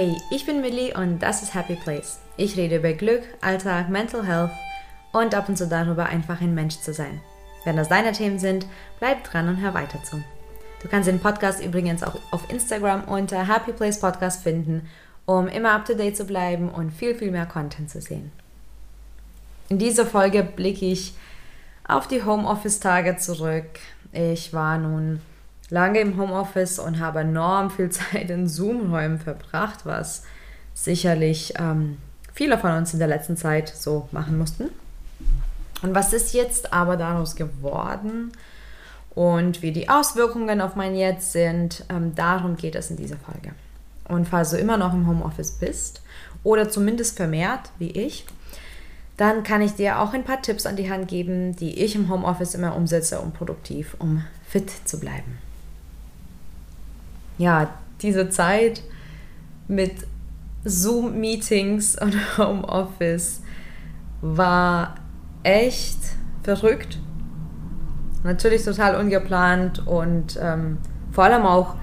Hey, ich bin Millie und das ist Happy Place. Ich rede über Glück, Alltag, Mental Health und ab und zu darüber, einfach ein Mensch zu sein. Wenn das deine Themen sind, bleib dran und hör weiter zu. Du kannst den Podcast übrigens auch auf Instagram unter Happy Place Podcast finden, um immer up to date zu bleiben und viel, viel mehr Content zu sehen. In dieser Folge blicke ich auf die Homeoffice-Tage zurück. Ich war nun lange im Homeoffice und habe enorm viel Zeit in Zoom-Räumen verbracht, was sicherlich ähm, viele von uns in der letzten Zeit so machen mussten. Und was ist jetzt aber daraus geworden und wie die Auswirkungen auf mein Jetzt sind, ähm, darum geht es in dieser Folge. Und falls du immer noch im Homeoffice bist oder zumindest vermehrt wie ich, dann kann ich dir auch ein paar Tipps an die Hand geben, die ich im Homeoffice immer umsetze, um produktiv, um fit zu bleiben ja, diese Zeit mit Zoom-Meetings und Homeoffice war echt verrückt. Natürlich total ungeplant und ähm, vor allem auch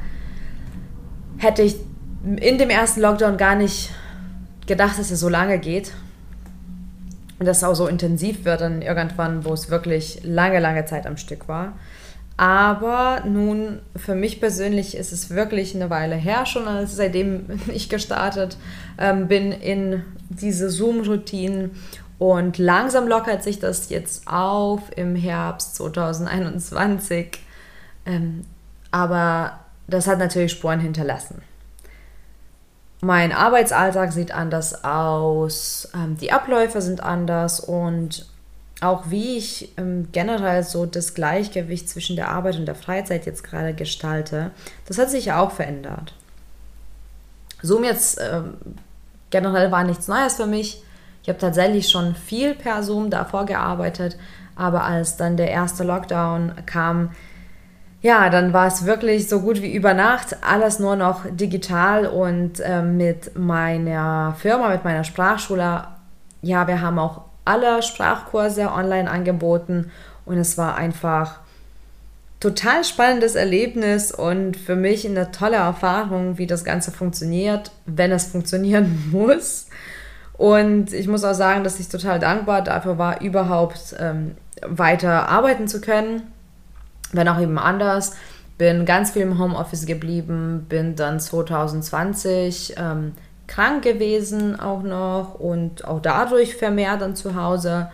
hätte ich in dem ersten Lockdown gar nicht gedacht, dass es so lange geht und dass es auch so intensiv wird dann irgendwann, wo es wirklich lange, lange Zeit am Stück war. Aber nun, für mich persönlich ist es wirklich eine Weile her schon, seitdem ich gestartet ähm, bin in diese Zoom-Routinen. Und langsam lockert sich das jetzt auf im Herbst 2021. Ähm, aber das hat natürlich Spuren hinterlassen. Mein Arbeitsalltag sieht anders aus, ähm, die Abläufe sind anders und auch wie ich ähm, generell so das Gleichgewicht zwischen der Arbeit und der Freizeit jetzt gerade gestalte, das hat sich ja auch verändert. Zoom jetzt ähm, generell war nichts Neues für mich. Ich habe tatsächlich schon viel per Zoom davor gearbeitet, aber als dann der erste Lockdown kam, ja, dann war es wirklich so gut wie über Nacht alles nur noch digital und äh, mit meiner Firma, mit meiner Sprachschule, ja, wir haben auch alle Sprachkurse online angeboten und es war einfach total spannendes Erlebnis und für mich eine tolle Erfahrung, wie das Ganze funktioniert, wenn es funktionieren muss. Und ich muss auch sagen, dass ich total dankbar dafür war, überhaupt ähm, weiter arbeiten zu können, wenn auch eben anders. Bin ganz viel im Homeoffice geblieben, bin dann 2020 ähm, krank gewesen auch noch und auch dadurch vermehrt dann zu Hause.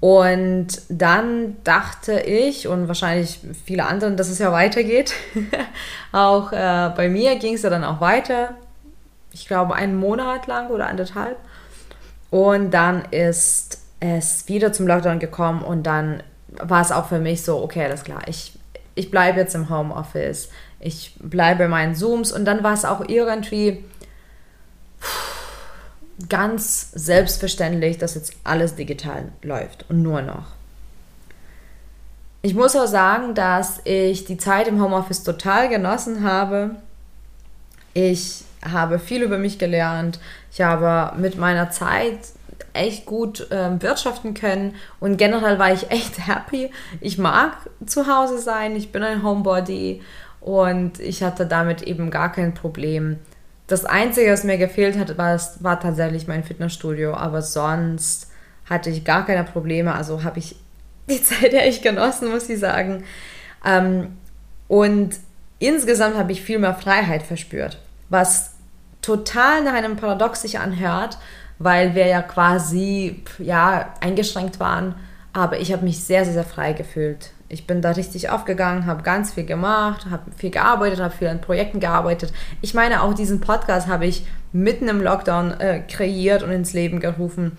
Und dann dachte ich und wahrscheinlich viele anderen, dass es ja weitergeht. auch äh, bei mir ging es ja dann auch weiter. Ich glaube, einen Monat lang oder anderthalb. Und dann ist es wieder zum Lockdown gekommen und dann war es auch für mich so, okay, alles klar, ich, ich bleibe jetzt im Homeoffice, ich bleibe bei meinen Zooms und dann war es auch irgendwie ganz selbstverständlich, dass jetzt alles digital läuft und nur noch. Ich muss auch sagen, dass ich die Zeit im Homeoffice total genossen habe. Ich habe viel über mich gelernt. Ich habe mit meiner Zeit echt gut äh, wirtschaften können und generell war ich echt happy. Ich mag zu Hause sein, ich bin ein Homebody und ich hatte damit eben gar kein Problem, das Einzige, was mir gefehlt hat, war, war tatsächlich mein Fitnessstudio, aber sonst hatte ich gar keine Probleme. Also habe ich die Zeit echt genossen, muss ich sagen. Ähm, und insgesamt habe ich viel mehr Freiheit verspürt, was total nach einem Paradox sich anhört, weil wir ja quasi ja, eingeschränkt waren. Aber ich habe mich sehr, sehr, sehr frei gefühlt ich bin da richtig aufgegangen, habe ganz viel gemacht, habe viel gearbeitet, habe viel an Projekten gearbeitet. Ich meine, auch diesen Podcast habe ich mitten im Lockdown äh, kreiert und ins Leben gerufen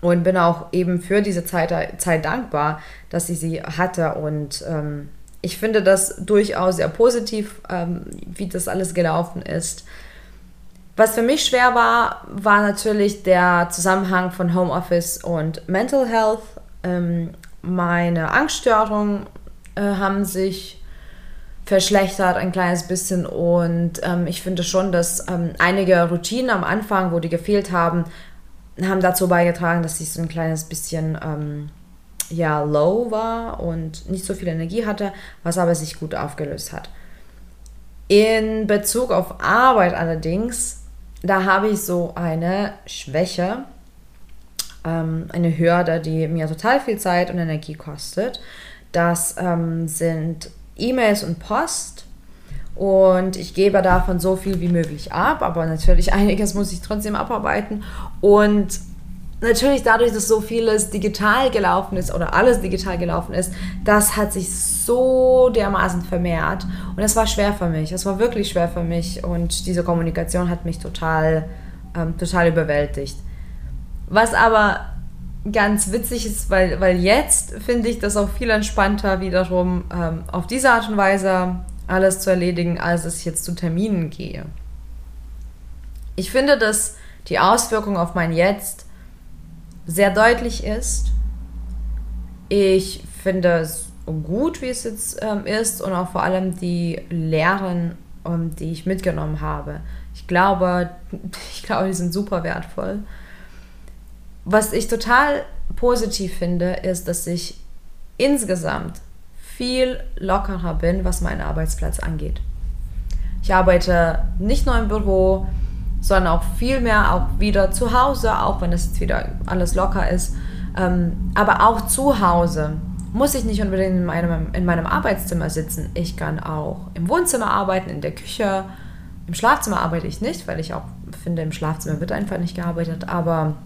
und bin auch eben für diese Zeit, Zeit dankbar, dass ich sie hatte und ähm, ich finde das durchaus sehr positiv, ähm, wie das alles gelaufen ist. Was für mich schwer war, war natürlich der Zusammenhang von Homeoffice und Mental Health. Ähm, meine Angststörungen äh, haben sich verschlechtert ein kleines bisschen und ähm, ich finde schon, dass ähm, einige Routinen am Anfang, wo die gefehlt haben, haben dazu beigetragen, dass ich so ein kleines bisschen ähm, ja low war und nicht so viel Energie hatte, was aber sich gut aufgelöst hat. In Bezug auf Arbeit allerdings, da habe ich so eine Schwäche, ähm, eine Hürde, die mir total viel Zeit und Energie kostet. Das ähm, sind E-Mails und Post. Und ich gebe davon so viel wie möglich ab, aber natürlich einiges muss ich trotzdem abarbeiten. Und natürlich dadurch, dass so vieles digital gelaufen ist oder alles digital gelaufen ist, das hat sich so dermaßen vermehrt und es war schwer für mich. Es war wirklich schwer für mich und diese Kommunikation hat mich total, ähm, total überwältigt. Was aber ganz witzig ist, weil, weil jetzt finde ich das auch viel entspannter wiederum ähm, auf diese Art und Weise alles zu erledigen, als dass ich jetzt zu Terminen gehe. Ich finde, dass die Auswirkung auf mein Jetzt sehr deutlich ist. Ich finde es gut, wie es jetzt ähm, ist und auch vor allem die Lehren, ähm, die ich mitgenommen habe. Ich glaube, ich glaube, die sind super wertvoll. Was ich total positiv finde, ist, dass ich insgesamt viel lockerer bin, was meinen Arbeitsplatz angeht. Ich arbeite nicht nur im Büro, sondern auch viel mehr auch wieder zu Hause, auch wenn es jetzt wieder alles locker ist. Ähm, aber auch zu Hause muss ich nicht unbedingt in meinem, in meinem Arbeitszimmer sitzen. Ich kann auch im Wohnzimmer arbeiten, in der Küche. Im Schlafzimmer arbeite ich nicht, weil ich auch finde, im Schlafzimmer wird einfach nicht gearbeitet. Aber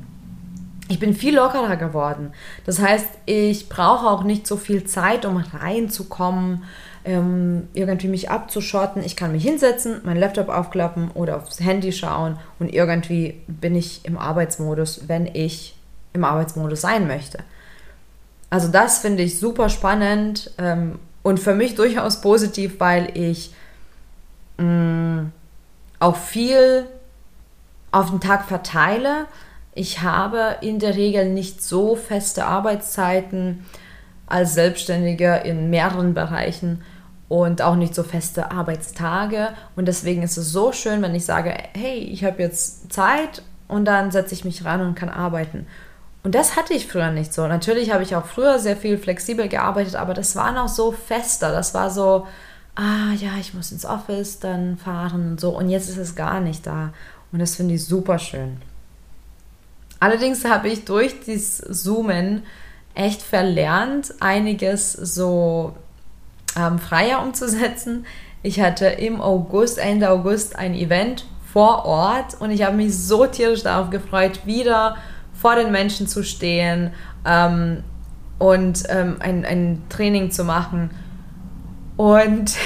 ich bin viel lockerer geworden. Das heißt, ich brauche auch nicht so viel Zeit, um reinzukommen ähm, irgendwie mich abzuschotten. Ich kann mich hinsetzen, meinen Laptop aufklappen oder aufs Handy schauen und irgendwie bin ich im Arbeitsmodus, wenn ich im Arbeitsmodus sein möchte. Also das finde ich super spannend ähm, und für mich durchaus positiv, weil ich mm, auch viel auf den Tag verteile. Ich habe in der Regel nicht so feste Arbeitszeiten als Selbstständiger in mehreren Bereichen und auch nicht so feste Arbeitstage. Und deswegen ist es so schön, wenn ich sage, hey, ich habe jetzt Zeit und dann setze ich mich ran und kann arbeiten. Und das hatte ich früher nicht so. Natürlich habe ich auch früher sehr viel flexibel gearbeitet, aber das war noch so fester. Das war so, ah ja, ich muss ins Office dann fahren und so. Und jetzt ist es gar nicht da. Und das finde ich super schön. Allerdings habe ich durch dieses Zoomen echt verlernt, einiges so ähm, freier umzusetzen. Ich hatte im August, Ende August, ein Event vor Ort und ich habe mich so tierisch darauf gefreut, wieder vor den Menschen zu stehen ähm, und ähm, ein, ein Training zu machen. Und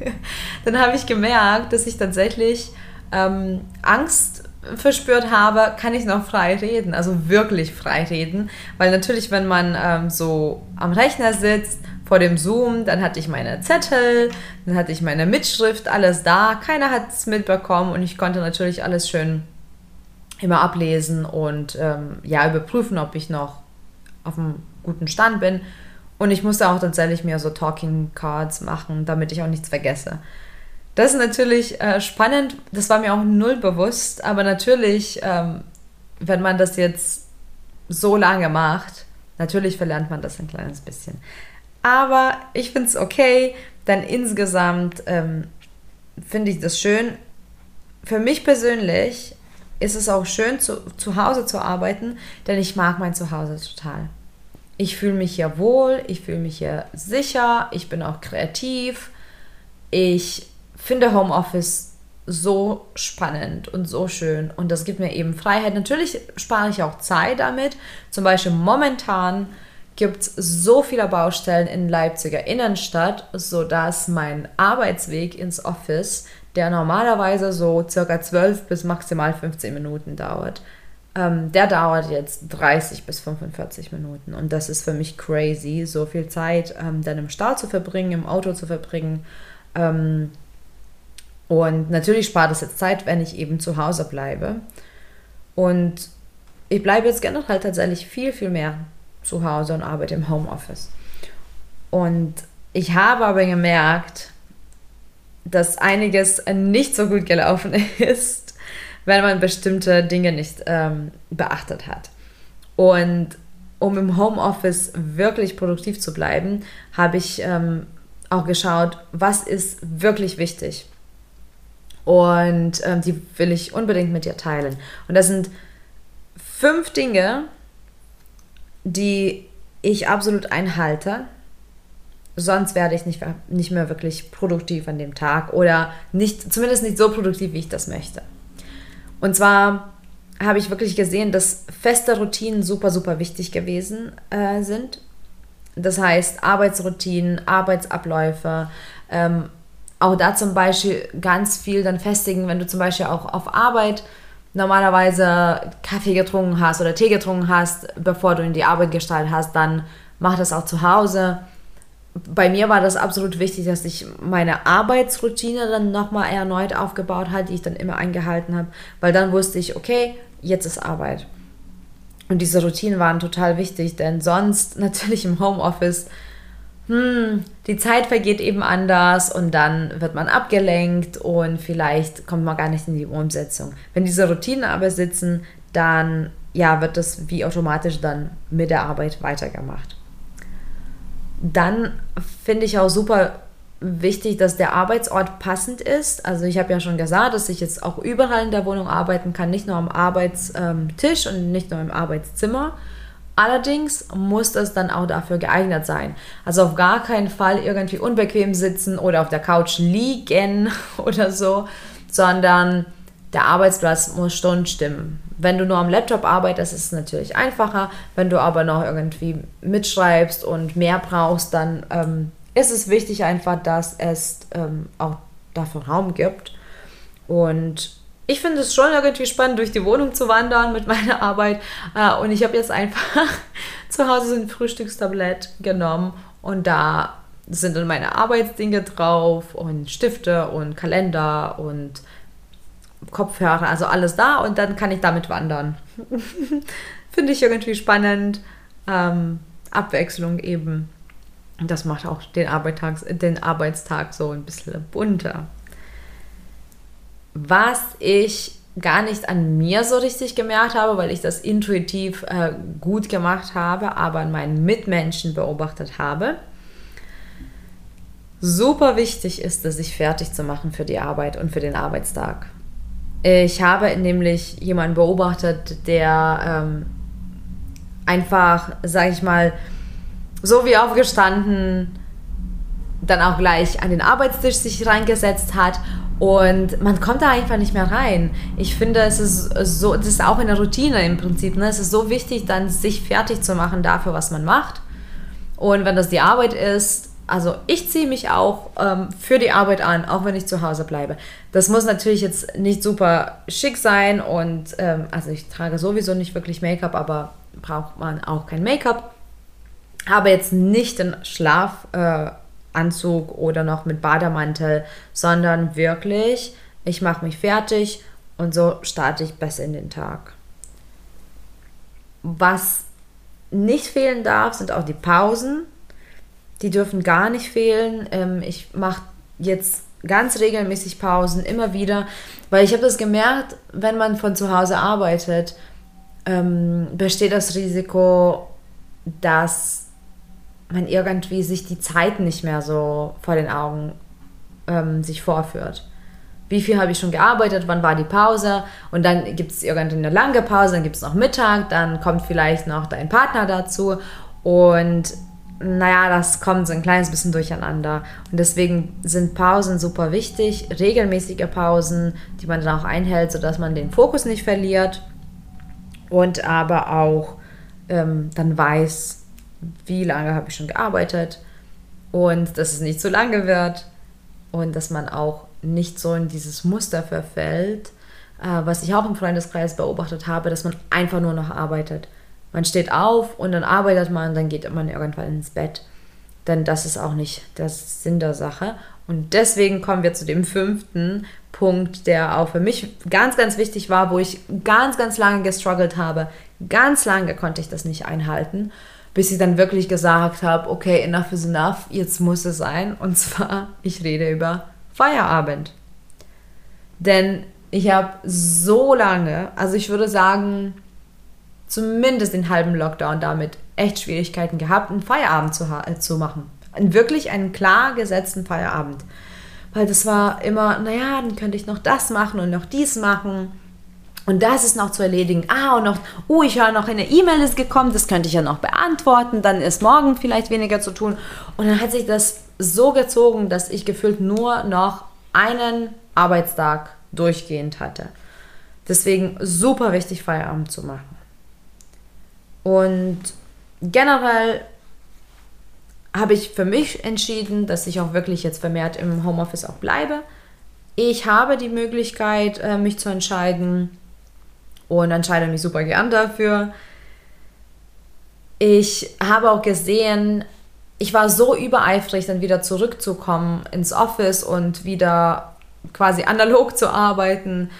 dann habe ich gemerkt, dass ich tatsächlich ähm, Angst verspürt habe, kann ich noch frei reden, also wirklich frei reden, weil natürlich, wenn man ähm, so am Rechner sitzt vor dem Zoom, dann hatte ich meine Zettel, dann hatte ich meine Mitschrift, alles da. Keiner hat es mitbekommen und ich konnte natürlich alles schön immer ablesen und ähm, ja, überprüfen, ob ich noch auf einem guten Stand bin. Und ich musste auch tatsächlich mir so Talking Cards machen, damit ich auch nichts vergesse. Das ist natürlich äh, spannend, das war mir auch null bewusst, aber natürlich, ähm, wenn man das jetzt so lange macht, natürlich verlernt man das ein kleines bisschen. Aber ich finde es okay, denn insgesamt ähm, finde ich das schön. Für mich persönlich ist es auch schön, zu, zu Hause zu arbeiten, denn ich mag mein Zuhause total. Ich fühle mich hier wohl, ich fühle mich hier sicher, ich bin auch kreativ. Ich finde Homeoffice so spannend und so schön und das gibt mir eben Freiheit. Natürlich spare ich auch Zeit damit. Zum Beispiel momentan gibt es so viele Baustellen in Leipziger Innenstadt, sodass mein Arbeitsweg ins Office, der normalerweise so circa 12 bis maximal 15 Minuten dauert, ähm, der dauert jetzt 30 bis 45 Minuten. Und das ist für mich crazy, so viel Zeit ähm, dann im Stau zu verbringen, im Auto zu verbringen. Ähm, und natürlich spart es jetzt Zeit, wenn ich eben zu Hause bleibe. Und ich bleibe jetzt generell tatsächlich viel, viel mehr zu Hause und arbeite im Homeoffice. Und ich habe aber gemerkt, dass einiges nicht so gut gelaufen ist, wenn man bestimmte Dinge nicht ähm, beachtet hat. Und um im Homeoffice wirklich produktiv zu bleiben, habe ich ähm, auch geschaut, was ist wirklich wichtig. Und ähm, die will ich unbedingt mit dir teilen. Und das sind fünf Dinge, die ich absolut einhalte. Sonst werde ich nicht, nicht mehr wirklich produktiv an dem Tag oder nicht, zumindest nicht so produktiv, wie ich das möchte. Und zwar habe ich wirklich gesehen, dass feste Routinen super, super wichtig gewesen äh, sind. Das heißt, Arbeitsroutinen, Arbeitsabläufe, ähm, auch da zum Beispiel ganz viel dann festigen, wenn du zum Beispiel auch auf Arbeit normalerweise Kaffee getrunken hast oder Tee getrunken hast, bevor du in die Arbeit gestartet hast, dann mach das auch zu Hause. Bei mir war das absolut wichtig, dass ich meine Arbeitsroutine dann nochmal erneut aufgebaut habe, die ich dann immer eingehalten habe, weil dann wusste ich, okay, jetzt ist Arbeit. Und diese Routinen waren total wichtig, denn sonst natürlich im Homeoffice, hm, die Zeit vergeht eben anders und dann wird man abgelenkt und vielleicht kommt man gar nicht in die Umsetzung. Wenn diese Routinen aber sitzen, dann ja, wird das wie automatisch dann mit der Arbeit weitergemacht. Dann finde ich auch super wichtig, dass der Arbeitsort passend ist. Also ich habe ja schon gesagt, dass ich jetzt auch überall in der Wohnung arbeiten kann, nicht nur am Arbeitstisch und nicht nur im Arbeitszimmer. Allerdings muss das dann auch dafür geeignet sein. Also auf gar keinen Fall irgendwie unbequem sitzen oder auf der Couch liegen oder so, sondern der Arbeitsplatz muss schon stimmen. Wenn du nur am Laptop arbeitest, ist es natürlich einfacher. Wenn du aber noch irgendwie mitschreibst und mehr brauchst, dann ähm, ist es wichtig einfach, dass es ähm, auch dafür Raum gibt. Und ich finde es schon irgendwie spannend, durch die Wohnung zu wandern mit meiner Arbeit. Äh, und ich habe jetzt einfach zu Hause ein Frühstückstablett genommen und da sind dann meine Arbeitsdinge drauf und Stifte und Kalender und Kopfhörer, also alles da und dann kann ich damit wandern. Finde ich irgendwie spannend. Ähm, Abwechslung eben. Das macht auch den, Arbeitstag, den Arbeitstag so ein bisschen bunter. Was ich gar nicht an mir so richtig gemerkt habe, weil ich das intuitiv äh, gut gemacht habe, aber an meinen Mitmenschen beobachtet habe. Super wichtig ist es, sich fertig zu machen für die Arbeit und für den Arbeitstag. Ich habe nämlich jemanden beobachtet, der ähm, einfach, sage ich mal, so wie aufgestanden, dann auch gleich an den Arbeitstisch sich reingesetzt hat und man kommt da einfach nicht mehr rein. Ich finde, es ist so, das ist auch eine Routine im Prinzip. Ne? Es ist so wichtig, dann sich fertig zu machen dafür, was man macht. Und wenn das die Arbeit ist, also ich ziehe mich auch ähm, für die Arbeit an, auch wenn ich zu Hause bleibe. Das muss natürlich jetzt nicht super schick sein und ähm, also ich trage sowieso nicht wirklich Make-up, aber braucht man auch kein Make-up habe jetzt nicht den Schlafanzug äh, oder noch mit Bademantel, sondern wirklich, ich mache mich fertig und so starte ich besser in den Tag. Was nicht fehlen darf, sind auch die Pausen. Die dürfen gar nicht fehlen. Ähm, ich mache jetzt ganz regelmäßig Pausen, immer wieder, weil ich habe das gemerkt, wenn man von zu Hause arbeitet, ähm, besteht das Risiko, dass man irgendwie sich die Zeit nicht mehr so vor den Augen ähm, sich vorführt. Wie viel habe ich schon gearbeitet, wann war die Pause und dann gibt es irgendeine lange Pause, dann gibt es noch Mittag, dann kommt vielleicht noch dein Partner dazu und naja, das kommt so ein kleines bisschen durcheinander. Und deswegen sind Pausen super wichtig, regelmäßige Pausen, die man dann auch einhält, sodass man den Fokus nicht verliert und aber auch ähm, dann weiß, wie lange habe ich schon gearbeitet und dass es nicht zu lange wird und dass man auch nicht so in dieses Muster verfällt, äh, was ich auch im Freundeskreis beobachtet habe, dass man einfach nur noch arbeitet. Man steht auf und dann arbeitet man, dann geht man irgendwann ins Bett. Denn das ist auch nicht der Sinn der Sache. Und deswegen kommen wir zu dem fünften Punkt, der auch für mich ganz, ganz wichtig war, wo ich ganz, ganz lange gestruggelt habe. Ganz lange konnte ich das nicht einhalten bis ich dann wirklich gesagt habe, okay, enough is enough, jetzt muss es sein. Und zwar, ich rede über Feierabend. Denn ich habe so lange, also ich würde sagen, zumindest den halben Lockdown damit echt Schwierigkeiten gehabt, einen Feierabend zu, äh, zu machen. Wirklich einen klar gesetzten Feierabend. weil das war immer, naja, dann könnte ich noch das machen und noch dies machen. Und das ist noch zu erledigen. Ah, und noch, oh, ich höre noch eine E-Mail ist gekommen, das könnte ich ja noch beantworten, dann ist morgen vielleicht weniger zu tun. Und dann hat sich das so gezogen, dass ich gefühlt nur noch einen Arbeitstag durchgehend hatte. Deswegen super wichtig, Feierabend zu machen. Und generell habe ich für mich entschieden, dass ich auch wirklich jetzt vermehrt im Homeoffice auch bleibe. Ich habe die Möglichkeit, äh, mich zu entscheiden und entscheide mich super gern dafür. Ich habe auch gesehen, ich war so übereifrig, dann wieder zurückzukommen ins Office und wieder quasi analog zu arbeiten,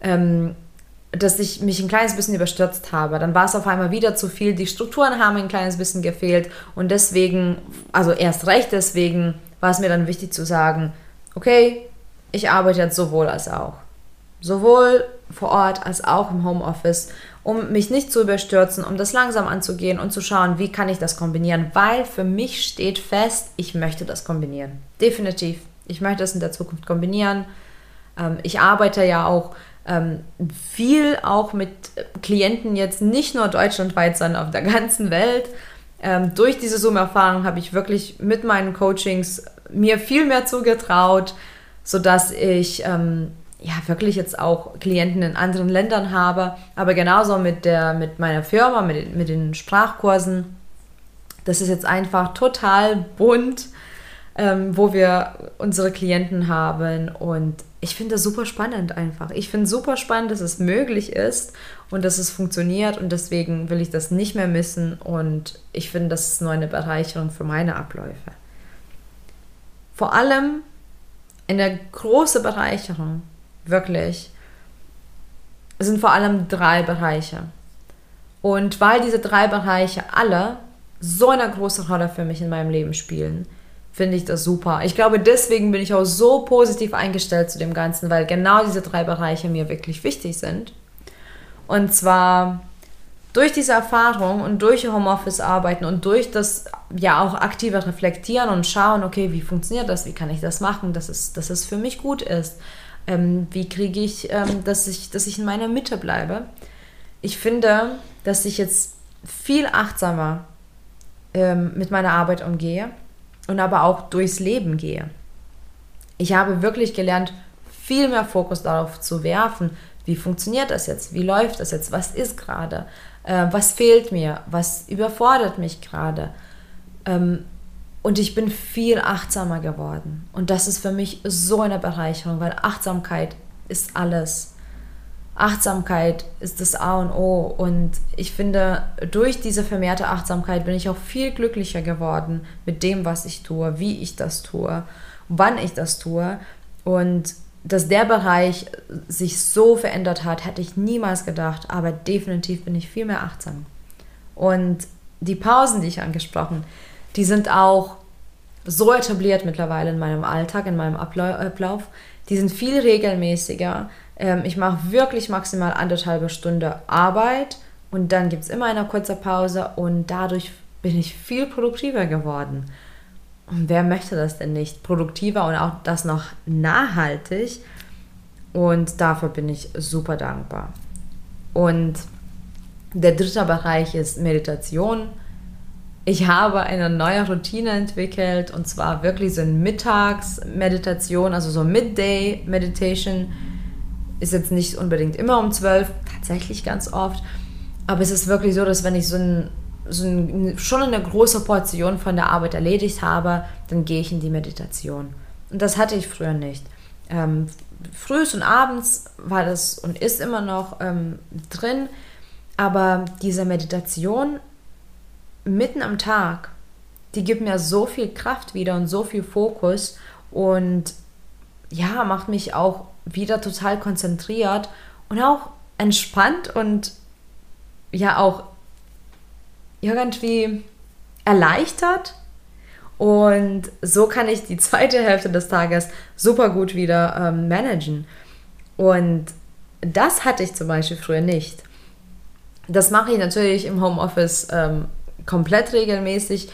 ähm, dass ich mich ein kleines bisschen überstürzt habe. Dann war es auf einmal wieder zu viel. Die Strukturen haben ein kleines bisschen gefehlt und deswegen, also erst recht deswegen, war es mir dann wichtig zu sagen, okay, ich arbeite jetzt sowohl als auch. Sowohl vor Ort als auch im Homeoffice, um mich nicht zu überstürzen, um das langsam anzugehen und zu schauen, wie kann ich das kombinieren, weil für mich steht fest, ich möchte das kombinieren. Definitiv. Ich möchte das in der Zukunft kombinieren. Ähm, ich arbeite ja auch ähm, viel auch mit Klienten jetzt nicht nur deutschlandweit, sondern auf der ganzen Welt. Ähm, durch diese Zoom-Erfahrung habe ich wirklich mit meinen Coachings mir viel mehr zugetraut, sodass ich ja wirklich jetzt auch Klienten in anderen Ländern habe, aber genauso mit, der, mit meiner Firma, mit, mit den Sprachkursen. Das ist jetzt einfach total bunt, ähm, wo wir unsere Klienten haben und ich finde das super spannend einfach. Ich finde super spannend, dass es möglich ist und dass es funktioniert und deswegen will ich das nicht mehr missen und ich finde, das ist nur eine Bereicherung für meine Abläufe. Vor allem eine große Bereicherung, wirklich, sind vor allem drei Bereiche. Und weil diese drei Bereiche alle so eine große Rolle für mich in meinem Leben spielen, finde ich das super. Ich glaube, deswegen bin ich auch so positiv eingestellt zu dem Ganzen, weil genau diese drei Bereiche mir wirklich wichtig sind. Und zwar durch diese Erfahrung und durch Homeoffice arbeiten und durch das ja auch aktive Reflektieren und schauen, okay, wie funktioniert das, wie kann ich das machen, dass es, dass es für mich gut ist, ähm, wie kriege ich, ähm, dass, ich, dass ich in meiner Mitte bleibe. Ich finde, dass ich jetzt viel achtsamer ähm, mit meiner Arbeit umgehe und aber auch durchs Leben gehe. Ich habe wirklich gelernt, viel mehr Fokus darauf zu werfen, wie funktioniert das jetzt, wie läuft das jetzt, was ist gerade, äh, was fehlt mir, was überfordert mich gerade. Ähm, und ich bin viel achtsamer geworden. Und das ist für mich so eine Bereicherung, weil Achtsamkeit ist alles. Achtsamkeit ist das A und O. Und ich finde, durch diese vermehrte Achtsamkeit bin ich auch viel glücklicher geworden mit dem, was ich tue, wie ich das tue, wann ich das tue. Und dass der Bereich sich so verändert hat, hätte ich niemals gedacht. Aber definitiv bin ich viel mehr achtsam. Und die Pausen, die ich angesprochen, die sind auch so etabliert mittlerweile in meinem Alltag, in meinem Ablauf. Die sind viel regelmäßiger ähm, ich mache wirklich maximal anderthalbe Stunde Arbeit und dann gibt es immer eine kurze Pause und dadurch bin ich viel produktiver geworden. Und wer möchte das denn nicht? Produktiver und auch das noch nachhaltig. Und dafür bin ich super dankbar. Und der dritte Bereich ist Meditation. Ich habe eine neue Routine entwickelt und zwar wirklich so eine Mittagsmeditation, also so Midday Meditation ist jetzt nicht unbedingt immer um 12, tatsächlich ganz oft. Aber es ist wirklich so, dass wenn ich so, ein, so ein, schon eine große Portion von der Arbeit erledigt habe, dann gehe ich in die Meditation. Und das hatte ich früher nicht. Ähm, frühs und abends war das und ist immer noch ähm, drin, aber diese Meditation mitten am Tag, die gibt mir so viel Kraft wieder und so viel Fokus und ja, macht mich auch wieder total konzentriert und auch entspannt und ja auch irgendwie erleichtert. Und so kann ich die zweite Hälfte des Tages super gut wieder ähm, managen. Und das hatte ich zum Beispiel früher nicht. Das mache ich natürlich im Homeoffice ähm, komplett regelmäßig.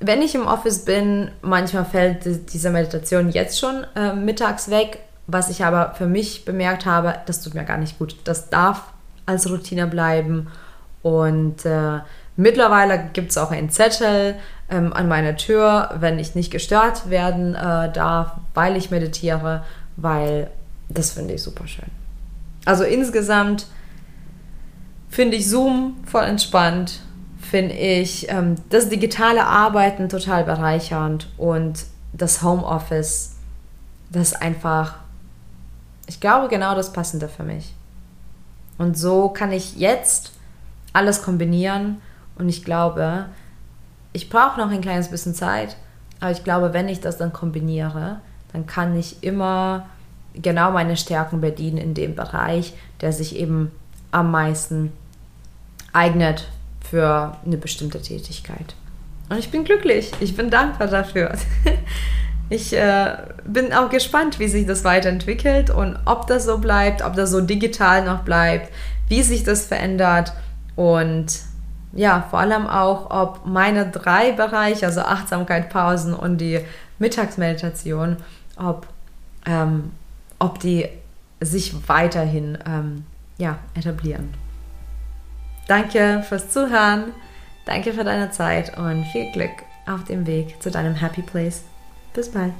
wenn ich im Office bin, manchmal fällt diese Meditation jetzt schon äh, mittags weg, was ich aber für mich bemerkt habe, das tut mir gar nicht gut. Das darf als Routine bleiben. Und äh, mittlerweile gibt es auch einen Zettel ähm, an meiner Tür, wenn ich nicht gestört werden äh, darf, weil ich meditiere, weil das finde ich super schön. Also insgesamt finde ich Zoom voll entspannt, finde ich ähm, das digitale Arbeiten total bereichernd und das Homeoffice, das ist einfach, ich glaube, genau das Passende für mich. Und so kann ich jetzt alles kombinieren und ich glaube, ich brauche noch ein kleines bisschen Zeit, aber ich glaube, wenn ich das dann kombiniere, dann kann ich immer genau meine Stärken bedienen in dem Bereich, der sich eben am meisten eignet für eine bestimmte Tätigkeit. Und ich bin glücklich, ich bin dankbar dafür. Ich äh, bin auch gespannt, wie sich das weiterentwickelt und ob das so bleibt, ob das so digital noch bleibt, wie sich das verändert und ja, vor allem auch, ob meine drei Bereiche, also Achtsamkeit, Pausen und die Mittagsmeditation, ob, ähm, ob die sich weiterhin ähm, ja, etablieren. Danke fürs Zuhören, danke für deine Zeit und viel Glück auf dem Weg zu deinem Happy Place. Bis bald.